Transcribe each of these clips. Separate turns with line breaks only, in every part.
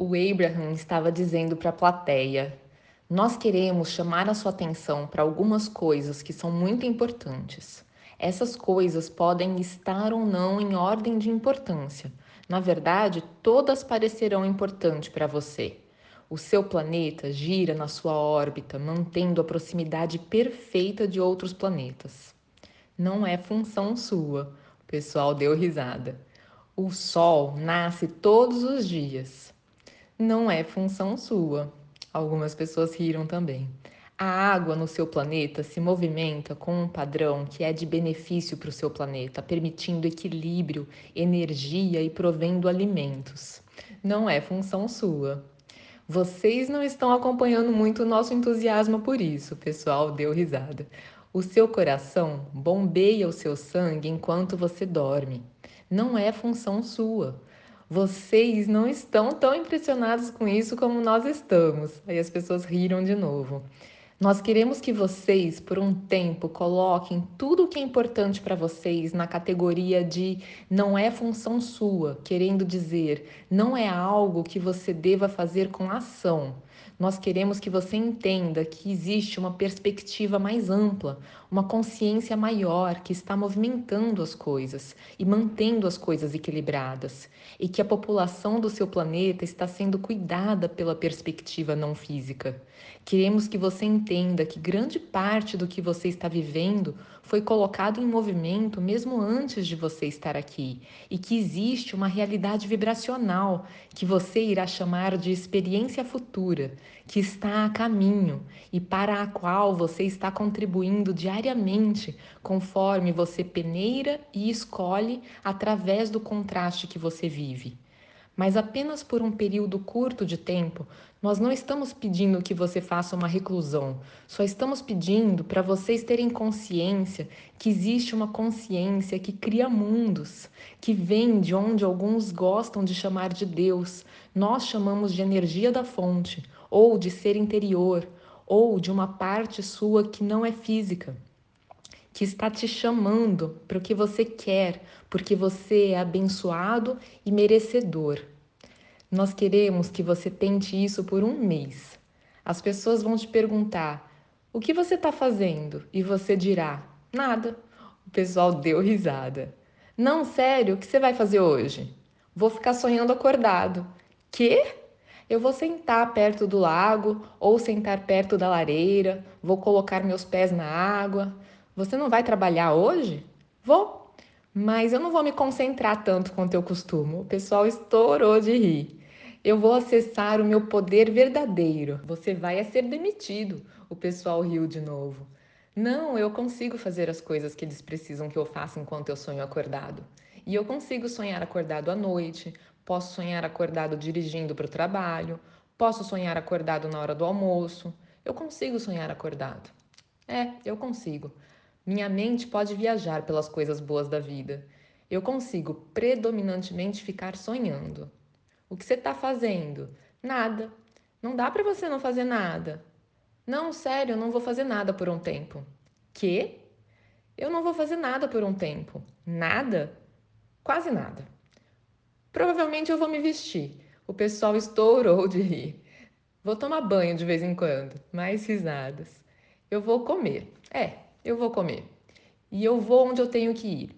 O Abraham estava dizendo para a plateia: Nós queremos chamar a sua atenção para algumas coisas que são muito importantes. Essas coisas podem estar ou não em ordem de importância. Na verdade, todas parecerão importantes para você. O seu planeta gira na sua órbita, mantendo a proximidade perfeita de outros planetas. Não é função sua. O pessoal deu risada. O Sol nasce todos os dias. Não é função sua. Algumas pessoas riram também. A água no seu planeta se movimenta com um padrão que é de benefício para o seu planeta, permitindo equilíbrio, energia e provendo alimentos. Não é função sua. Vocês não estão acompanhando muito o nosso entusiasmo por isso, o pessoal deu risada. O seu coração bombeia o seu sangue enquanto você dorme. Não é função sua. Vocês não estão tão impressionados com isso como nós estamos. Aí as pessoas riram de novo. Nós queremos que vocês, por um tempo, coloquem tudo o que é importante para vocês na categoria de não é função sua, querendo dizer, não é algo que você deva fazer com ação. Nós queremos que você entenda que existe uma perspectiva mais ampla, uma consciência maior que está movimentando as coisas e mantendo as coisas equilibradas, e que a população do seu planeta está sendo cuidada pela perspectiva não física. Queremos que você entenda que grande parte do que você está vivendo foi colocado em movimento mesmo antes de você estar aqui. E que existe uma realidade vibracional que você irá chamar de experiência futura, que está a caminho e para a qual você está contribuindo diariamente conforme você peneira e escolhe através do contraste que você vive. Mas apenas por um período curto de tempo, nós não estamos pedindo que você faça uma reclusão, só estamos pedindo para vocês terem consciência que existe uma consciência que cria mundos, que vem de onde alguns gostam de chamar de Deus, nós chamamos de energia da fonte, ou de ser interior, ou de uma parte sua que não é física que está te chamando para o que você quer, porque você é abençoado e merecedor. Nós queremos que você tente isso por um mês. As pessoas vão te perguntar: o que você está fazendo? E você dirá: nada. O pessoal deu risada. Não, sério, o que você vai fazer hoje? Vou ficar sonhando acordado. Que? Eu vou sentar perto do lago ou sentar perto da lareira, vou colocar meus pés na água, você não vai trabalhar hoje? Vou, mas eu não vou me concentrar tanto quanto eu costumo. O pessoal estourou de rir. Eu vou acessar o meu poder verdadeiro. Você vai ser demitido. O pessoal riu de novo. Não, eu consigo fazer as coisas que eles precisam que eu faça enquanto eu sonho acordado. E eu consigo sonhar acordado à noite, posso sonhar acordado dirigindo para o trabalho, posso sonhar acordado na hora do almoço. Eu consigo sonhar acordado. É, eu consigo. Minha mente pode viajar pelas coisas boas da vida. Eu consigo predominantemente ficar sonhando. O que você está fazendo? Nada. Não dá para você não fazer nada. Não, sério, eu não vou fazer nada por um tempo. Que? Eu não vou fazer nada por um tempo. Nada? Quase nada. Provavelmente eu vou me vestir. O pessoal estourou de rir. Vou tomar banho de vez em quando. Mais risadas. Eu vou comer. É, eu vou comer. E eu vou onde eu tenho que ir.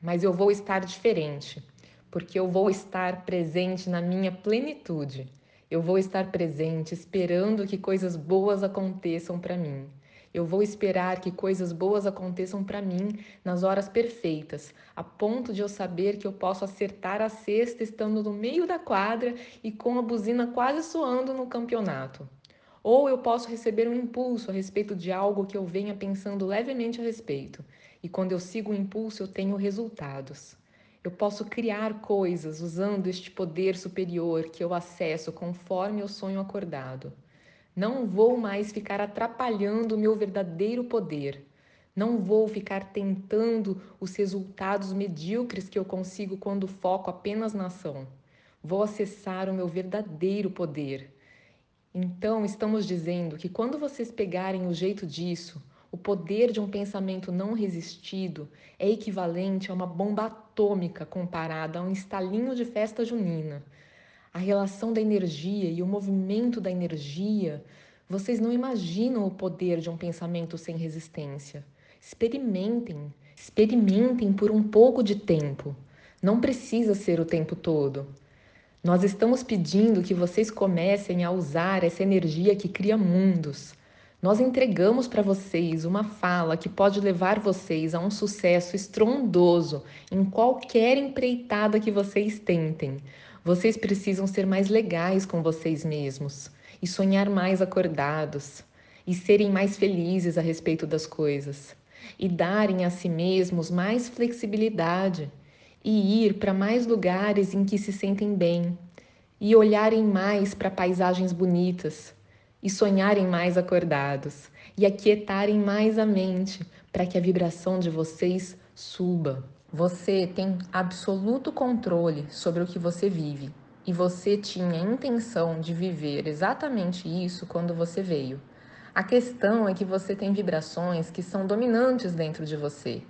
Mas eu vou estar diferente, porque eu vou estar presente na minha plenitude. Eu vou estar presente esperando que coisas boas aconteçam para mim. Eu vou esperar que coisas boas aconteçam para mim nas horas perfeitas, a ponto de eu saber que eu posso acertar a cesta estando no meio da quadra e com a buzina quase soando no campeonato. Ou eu posso receber um impulso a respeito de algo que eu venha pensando levemente a respeito, e quando eu sigo o impulso eu tenho resultados. Eu posso criar coisas usando este poder superior que eu acesso conforme eu sonho acordado. Não vou mais ficar atrapalhando o meu verdadeiro poder. Não vou ficar tentando os resultados medíocres que eu consigo quando foco apenas na ação. Vou acessar o meu verdadeiro poder então, estamos dizendo que quando vocês pegarem o jeito disso, o poder de um pensamento não resistido é equivalente a uma bomba atômica comparada a um estalinho de festa junina. a relação da energia e o movimento da energia, vocês não imaginam o poder de um pensamento sem resistência. Experimentem, experimentem por um pouco de tempo. Não precisa ser o tempo todo. Nós estamos pedindo que vocês comecem a usar essa energia que cria mundos. Nós entregamos para vocês uma fala que pode levar vocês a um sucesso estrondoso em qualquer empreitada que vocês tentem. Vocês precisam ser mais legais com vocês mesmos e sonhar mais acordados e serem mais felizes a respeito das coisas e darem a si mesmos mais flexibilidade e ir para mais lugares em que se sentem bem e olharem mais para paisagens bonitas e sonharem mais acordados e aquietarem mais a mente para que a vibração de vocês suba. Você tem absoluto controle sobre o que você vive e você tinha a intenção de viver exatamente isso quando você veio. A questão é que você tem vibrações que são dominantes dentro de você.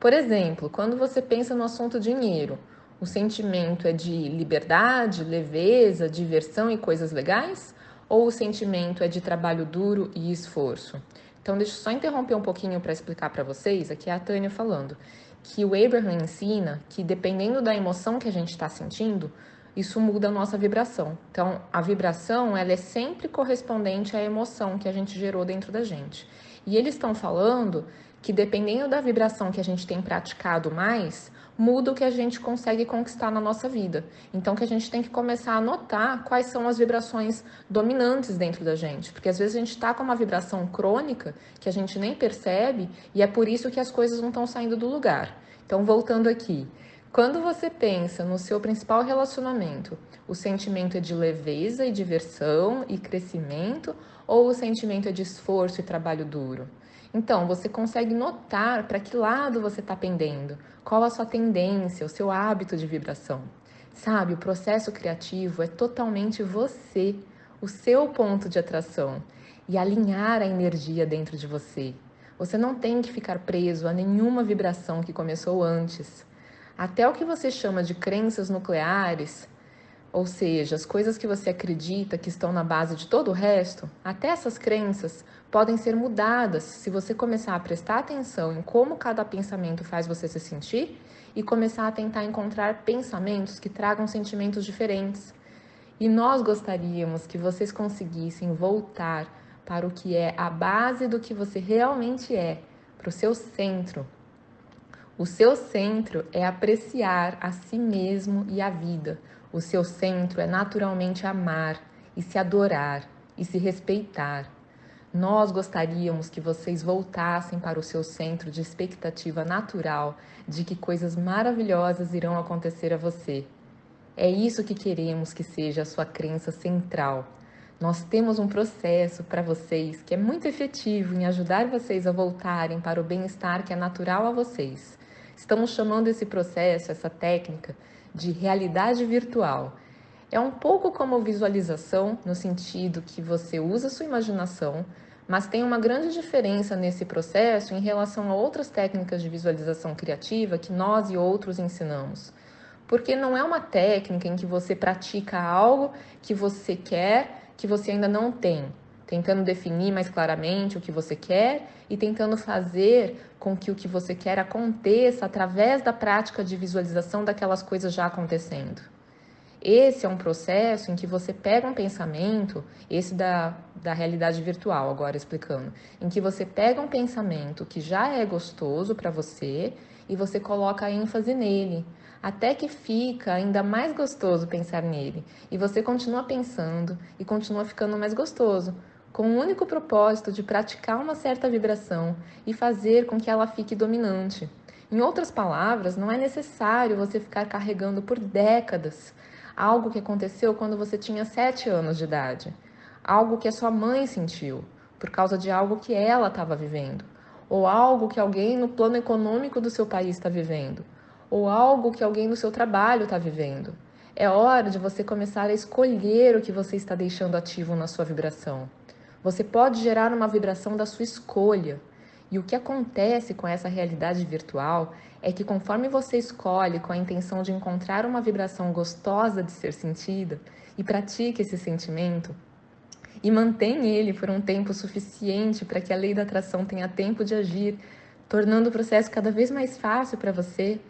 Por exemplo, quando você pensa no assunto dinheiro, o sentimento é de liberdade, leveza, diversão e coisas legais? Ou o sentimento é de trabalho duro e esforço? Então, deixa eu só interromper um pouquinho para explicar para vocês. Aqui é a Tânia falando que o Abraham ensina que dependendo da emoção que a gente está sentindo, isso muda a nossa vibração. Então, a vibração ela é sempre correspondente à emoção que a gente gerou dentro da gente. E eles estão falando que dependendo da vibração que a gente tem praticado mais, muda o que a gente consegue conquistar na nossa vida. Então que a gente tem que começar a notar quais são as vibrações dominantes dentro da gente, porque às vezes a gente está com uma vibração crônica que a gente nem percebe e é por isso que as coisas não estão saindo do lugar. Então voltando aqui, quando você pensa no seu principal relacionamento, o sentimento é de leveza e diversão e crescimento ou o sentimento é de esforço e trabalho duro? Então, você consegue notar para que lado você está pendendo, qual a sua tendência, o seu hábito de vibração. Sabe, o processo criativo é totalmente você, o seu ponto de atração e alinhar a energia dentro de você. Você não tem que ficar preso a nenhuma vibração que começou antes. Até o que você chama de crenças nucleares, ou seja, as coisas que você acredita que estão na base de todo o resto, até essas crenças podem ser mudadas se você começar a prestar atenção em como cada pensamento faz você se sentir e começar a tentar encontrar pensamentos que tragam sentimentos diferentes. E nós gostaríamos que vocês conseguissem voltar para o que é a base do que você realmente é, para o seu centro. O seu centro é apreciar a si mesmo e a vida. O seu centro é naturalmente amar e se adorar e se respeitar. Nós gostaríamos que vocês voltassem para o seu centro de expectativa natural de que coisas maravilhosas irão acontecer a você. É isso que queremos que seja a sua crença central. Nós temos um processo para vocês que é muito efetivo em ajudar vocês a voltarem para o bem-estar que é natural a vocês. Estamos chamando esse processo, essa técnica, de realidade virtual. É um pouco como visualização, no sentido que você usa sua imaginação mas tem uma grande diferença nesse processo em relação a outras técnicas de visualização criativa que nós e outros ensinamos. Porque não é uma técnica em que você pratica algo que você quer, que você ainda não tem, tentando definir mais claramente o que você quer e tentando fazer com que o que você quer aconteça através da prática de visualização daquelas coisas já acontecendo. Esse é um processo em que você pega um pensamento, esse da, da realidade virtual, agora explicando, em que você pega um pensamento que já é gostoso para você e você coloca ênfase nele, até que fica ainda mais gostoso pensar nele. E você continua pensando e continua ficando mais gostoso, com o único propósito de praticar uma certa vibração e fazer com que ela fique dominante. Em outras palavras, não é necessário você ficar carregando por décadas algo que aconteceu quando você tinha sete anos de idade, algo que a sua mãe sentiu por causa de algo que ela estava vivendo, ou algo que alguém no plano econômico do seu país está vivendo, ou algo que alguém no seu trabalho está vivendo. É hora de você começar a escolher o que você está deixando ativo na sua vibração. Você pode gerar uma vibração da sua escolha. E o que acontece com essa realidade virtual é que conforme você escolhe com a intenção de encontrar uma vibração gostosa de ser sentida e pratica esse sentimento, e mantém ele por um tempo suficiente para que a lei da atração tenha tempo de agir, tornando o processo cada vez mais fácil para você,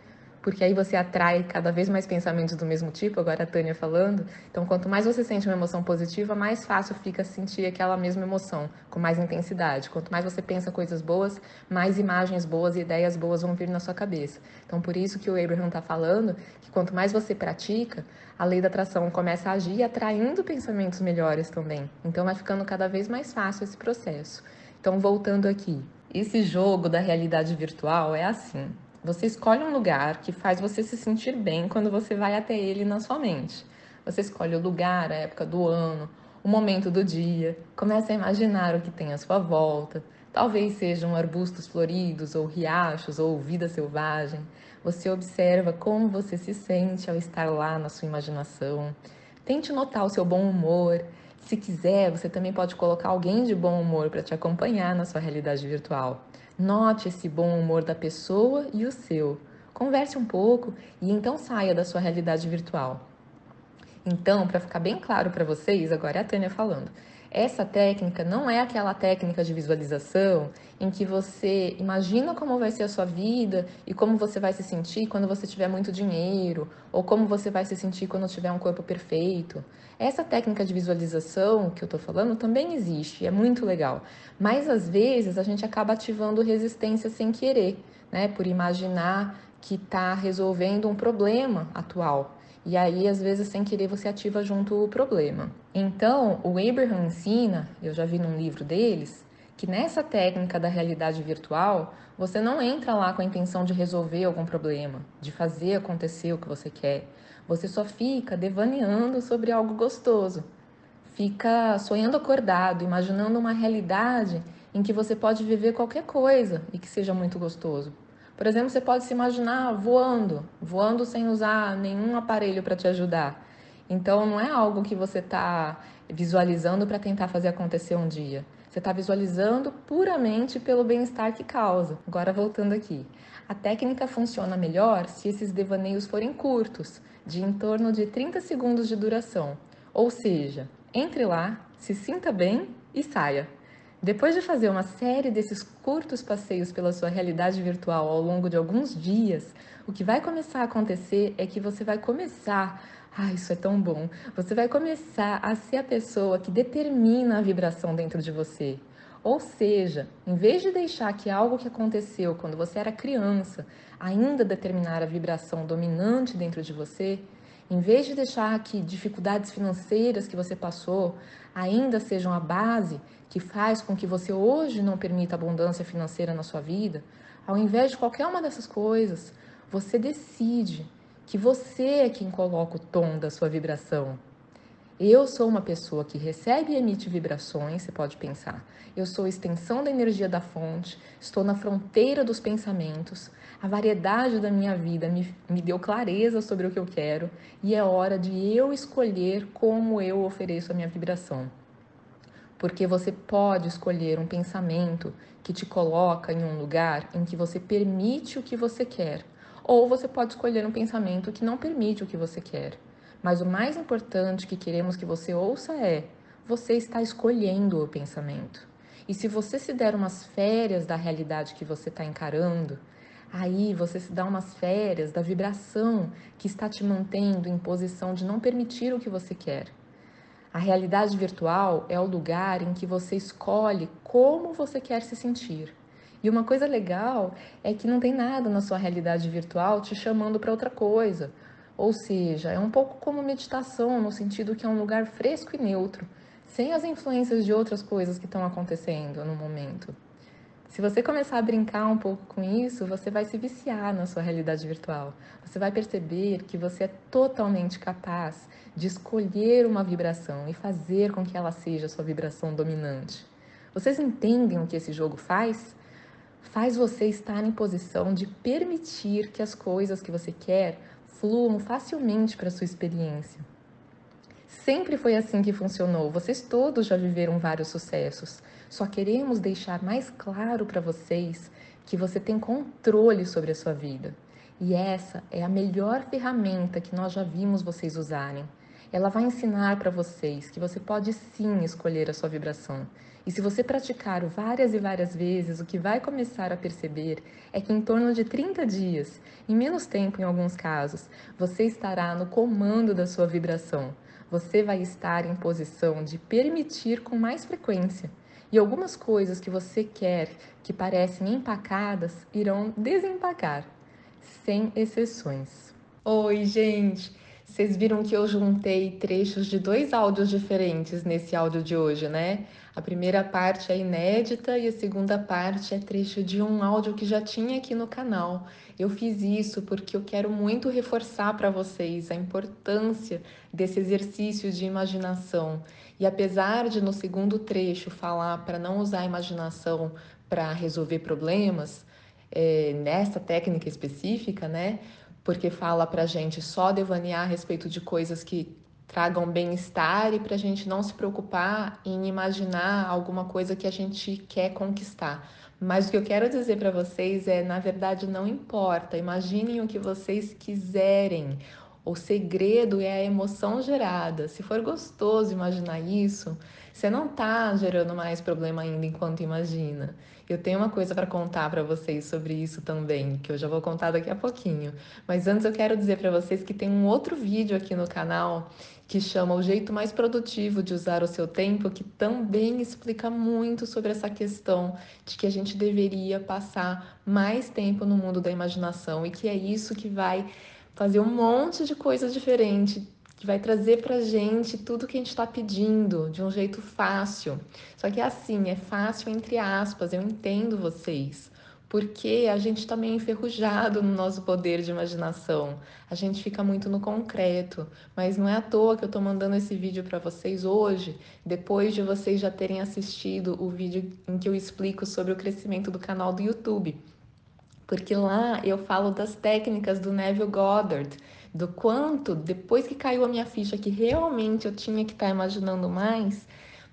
porque aí você atrai cada vez mais pensamentos do mesmo tipo, agora a Tânia falando. Então, quanto mais você sente uma emoção positiva, mais fácil fica sentir aquela mesma emoção, com mais intensidade. Quanto mais você pensa coisas boas, mais imagens boas e ideias boas vão vir na sua cabeça. Então, por isso que o Abraham está falando que quanto mais você pratica, a lei da atração começa a agir atraindo pensamentos melhores também. Então, vai ficando cada vez mais fácil esse processo. Então, voltando aqui, esse jogo da realidade virtual é assim. Você escolhe um lugar que faz você se sentir bem quando você vai até ele na sua mente. Você escolhe o lugar, a época do ano, o momento do dia, começa a imaginar o que tem à sua volta. Talvez sejam arbustos floridos, ou riachos, ou vida selvagem. Você observa como você se sente ao estar lá na sua imaginação. Tente notar o seu bom humor. Se quiser, você também pode colocar alguém de bom humor para te acompanhar na sua realidade virtual. Note esse bom humor da pessoa e o seu. Converse um pouco e então saia da sua realidade virtual. Então, para ficar bem claro para vocês, agora é a Tânia falando. Essa técnica não é aquela técnica de visualização em que você imagina como vai ser a sua vida e como você vai se sentir quando você tiver muito dinheiro, ou como você vai se sentir quando tiver um corpo perfeito. Essa técnica de visualização que eu estou falando também existe, é muito legal. Mas às vezes a gente acaba ativando resistência sem querer, né? Por imaginar que está resolvendo um problema atual. E aí, às vezes, sem querer, você ativa junto o problema. Então, o Abraham ensina, eu já vi num livro deles, que nessa técnica da realidade virtual, você não entra lá com a intenção de resolver algum problema, de fazer acontecer o que você quer. Você só fica devaneando sobre algo gostoso. Fica sonhando acordado, imaginando uma realidade em que você pode viver qualquer coisa e que seja muito gostoso. Por exemplo, você pode se imaginar voando, voando sem usar nenhum aparelho para te ajudar. Então, não é algo que você está visualizando para tentar fazer acontecer um dia. Você está visualizando puramente pelo bem-estar que causa. Agora, voltando aqui. A técnica funciona melhor se esses devaneios forem curtos, de em torno de 30 segundos de duração. Ou seja, entre lá, se sinta bem e saia. Depois de fazer uma série desses curtos passeios pela sua realidade virtual ao longo de alguns dias, o que vai começar a acontecer é que você vai começar. Ah, isso é tão bom! Você vai começar a ser a pessoa que determina a vibração dentro de você. Ou seja, em vez de deixar que algo que aconteceu quando você era criança ainda determinar a vibração dominante dentro de você, em vez de deixar que dificuldades financeiras que você passou ainda sejam a base que faz com que você hoje não permita abundância financeira na sua vida, ao invés de qualquer uma dessas coisas, você decide que você é quem coloca o tom da sua vibração. Eu sou uma pessoa que recebe e emite vibrações, você pode pensar. Eu sou extensão da energia da fonte, estou na fronteira dos pensamentos. A variedade da minha vida me, me deu clareza sobre o que eu quero e é hora de eu escolher como eu ofereço a minha vibração. Porque você pode escolher um pensamento que te coloca em um lugar em que você permite o que você quer, ou você pode escolher um pensamento que não permite o que você quer. Mas o mais importante que queremos que você ouça é: você está escolhendo o pensamento. E se você se der umas férias da realidade que você está encarando, aí você se dá umas férias da vibração que está te mantendo em posição de não permitir o que você quer. A realidade virtual é o lugar em que você escolhe como você quer se sentir. E uma coisa legal é que não tem nada na sua realidade virtual te chamando para outra coisa ou seja, é um pouco como meditação, no sentido que é um lugar fresco e neutro, sem as influências de outras coisas que estão acontecendo no momento. Se você começar a brincar um pouco com isso, você vai se viciar na sua realidade virtual. Você vai perceber que você é totalmente capaz de escolher uma vibração e fazer com que ela seja a sua vibração dominante. Vocês entendem o que esse jogo faz? Faz você estar em posição de permitir que as coisas que você quer fluam facilmente para sua experiência. Sempre foi assim que funcionou. Vocês todos já viveram vários sucessos. Só queremos deixar mais claro para vocês que você tem controle sobre a sua vida. E essa é a melhor ferramenta que nós já vimos vocês usarem. Ela vai ensinar para vocês que você pode sim escolher a sua vibração. E se você praticar várias e várias vezes, o que vai começar a perceber é que em torno de 30 dias, em menos tempo em alguns casos, você estará no comando da sua vibração. Você vai estar em posição de permitir com mais frequência. E algumas coisas que você quer, que parecem empacadas, irão desempacar sem exceções. Oi, gente! Vocês viram que eu juntei trechos de dois áudios diferentes nesse áudio de hoje, né? A primeira parte é inédita e a segunda parte é trecho de um áudio que já tinha aqui no canal. Eu fiz isso porque eu quero muito reforçar para vocês a importância desse exercício de imaginação. E apesar de no segundo trecho falar para não usar a imaginação para resolver problemas, é, nessa técnica específica, né? Porque fala para gente só devanear a respeito de coisas que tragam bem-estar e para a gente não se preocupar em imaginar alguma coisa que a gente quer conquistar. Mas o que eu quero dizer para vocês é, na verdade, não importa. Imaginem o que vocês quiserem. O segredo é a emoção gerada. Se for gostoso imaginar isso, você não está gerando mais problema ainda enquanto imagina. Eu tenho uma coisa para contar para vocês sobre isso também, que eu já vou contar daqui a pouquinho. Mas antes eu quero dizer para vocês que tem um outro vídeo aqui no canal que chama O jeito mais produtivo de usar o seu tempo, que também explica muito sobre essa questão de que a gente deveria passar mais tempo no mundo da imaginação e que é isso que vai fazer um monte de coisa diferente, que vai trazer pra gente tudo que a gente está pedindo de um jeito fácil. Só que é assim, é fácil entre aspas, eu entendo vocês. Porque a gente está meio enferrujado no nosso poder de imaginação. A gente fica muito no concreto. Mas não é à toa que eu estou mandando esse vídeo para vocês hoje, depois de vocês já terem assistido o vídeo em que eu explico sobre o crescimento do canal do YouTube porque lá eu falo das técnicas do Neville Goddard, do quanto, depois que caiu a minha ficha que realmente eu tinha que estar tá imaginando mais,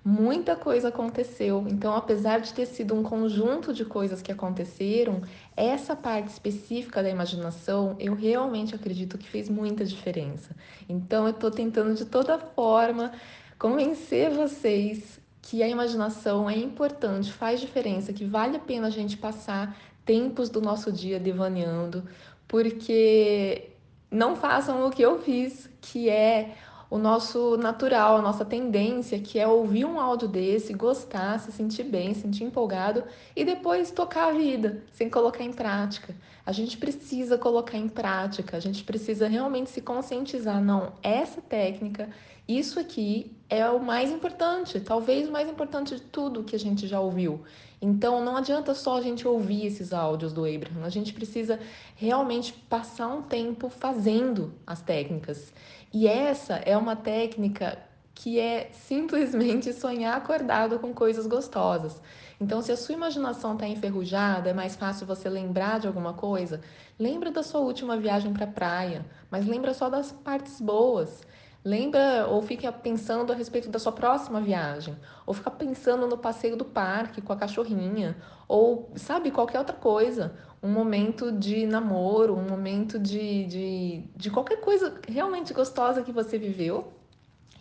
muita coisa aconteceu. Então, apesar de ter sido um conjunto de coisas que aconteceram, essa parte específica da imaginação, eu realmente acredito que fez muita diferença. Então, eu estou tentando de toda forma convencer vocês que a imaginação é importante, faz diferença, que vale a pena a gente passar tempos do nosso dia devaneando, porque não façam o que eu fiz, que é o nosso natural, a nossa tendência, que é ouvir um áudio desse, gostar, se sentir bem, se sentir empolgado e depois tocar a vida, sem colocar em prática. A gente precisa colocar em prática, a gente precisa realmente se conscientizar, não, essa técnica, isso aqui é o mais importante, talvez o mais importante de tudo que a gente já ouviu. Então não adianta só a gente ouvir esses áudios do Abraham, a gente precisa realmente passar um tempo fazendo as técnicas. E essa é uma técnica que é simplesmente sonhar acordado com coisas gostosas. Então, se a sua imaginação está enferrujada, é mais fácil você lembrar de alguma coisa. Lembra da sua última viagem para a praia, mas lembra só das partes boas. Lembra ou fica pensando a respeito da sua próxima viagem, ou fica pensando no passeio do parque com a cachorrinha, ou sabe, qualquer outra coisa. Um momento de namoro, um momento de, de, de qualquer coisa realmente gostosa que você viveu.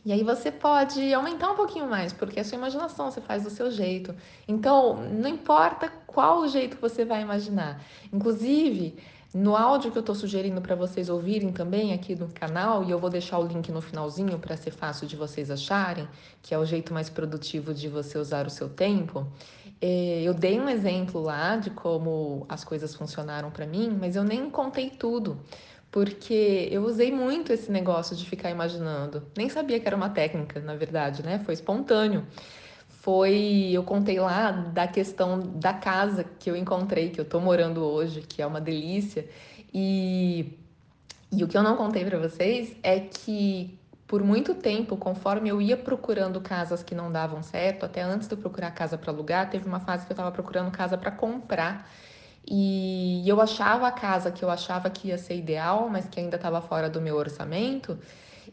E aí você pode aumentar um pouquinho mais, porque a sua imaginação você faz do seu jeito. Então, não importa qual jeito você vai imaginar. Inclusive, no áudio que eu estou sugerindo para vocês ouvirem também aqui no canal, e eu vou deixar o link no finalzinho para ser fácil de vocês acharem, que é o jeito mais produtivo de você usar o seu tempo, é, eu dei um exemplo lá de como as coisas funcionaram para mim, mas eu nem contei tudo, porque eu usei muito esse negócio de ficar imaginando. Nem sabia que era uma técnica, na verdade, né? Foi espontâneo foi, eu contei lá da questão da casa que eu encontrei, que eu tô morando hoje, que é uma delícia. E, e o que eu não contei para vocês é que por muito tempo, conforme eu ia procurando casas que não davam certo, até antes de eu procurar casa para alugar, teve uma fase que eu estava procurando casa para comprar. E eu achava a casa que eu achava que ia ser ideal, mas que ainda estava fora do meu orçamento.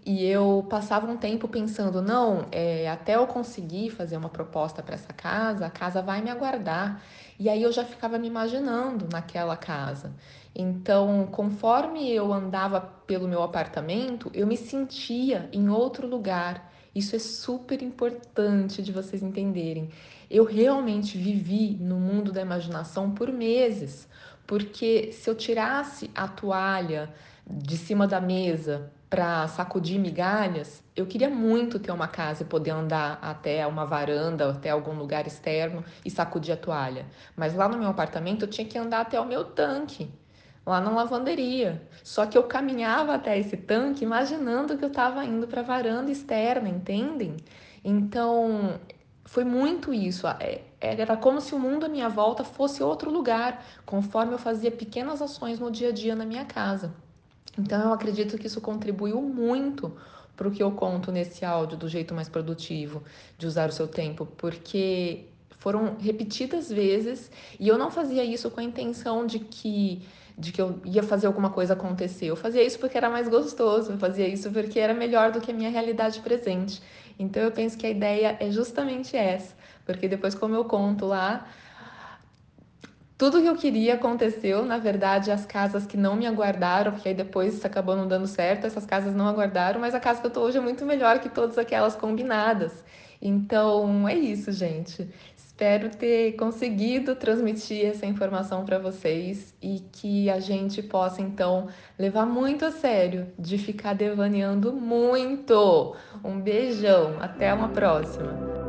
E eu passava um tempo pensando, não, é, até eu conseguir fazer uma proposta para essa casa, a casa vai me aguardar. E aí eu já ficava me imaginando naquela casa. Então, conforme eu andava pelo meu apartamento, eu me sentia em outro lugar. Isso é super importante de vocês entenderem. Eu realmente vivi no mundo da imaginação por meses, porque se eu tirasse a toalha de cima da mesa para sacudir migalhas, eu queria muito ter uma casa e poder andar até uma varanda, até algum lugar externo e sacudir a toalha. Mas lá no meu apartamento eu tinha que andar até o meu tanque, lá na lavanderia. Só que eu caminhava até esse tanque imaginando que eu estava indo para a varanda externa, entendem? Então, foi muito isso. É, era como se o mundo à minha volta fosse outro lugar, conforme eu fazia pequenas ações no dia a dia na minha casa. Então eu acredito que isso contribuiu muito para o que eu conto nesse áudio do jeito mais produtivo de usar o seu tempo, porque foram repetidas vezes e eu não fazia isso com a intenção de que de que eu ia fazer alguma coisa acontecer. Eu fazia isso porque era mais gostoso, eu fazia isso porque era melhor do que a minha realidade presente. Então eu penso que a ideia é justamente essa, porque depois como eu conto lá, tudo que eu queria aconteceu, na verdade, as casas que não me aguardaram, porque aí depois acabou não dando certo, essas casas não aguardaram, mas a casa que eu tô hoje é muito melhor que todas aquelas combinadas. Então, é isso, gente. Espero ter conseguido transmitir essa informação para vocês e que a gente possa então levar muito a sério de ficar devaneando muito. Um beijão, até uma próxima.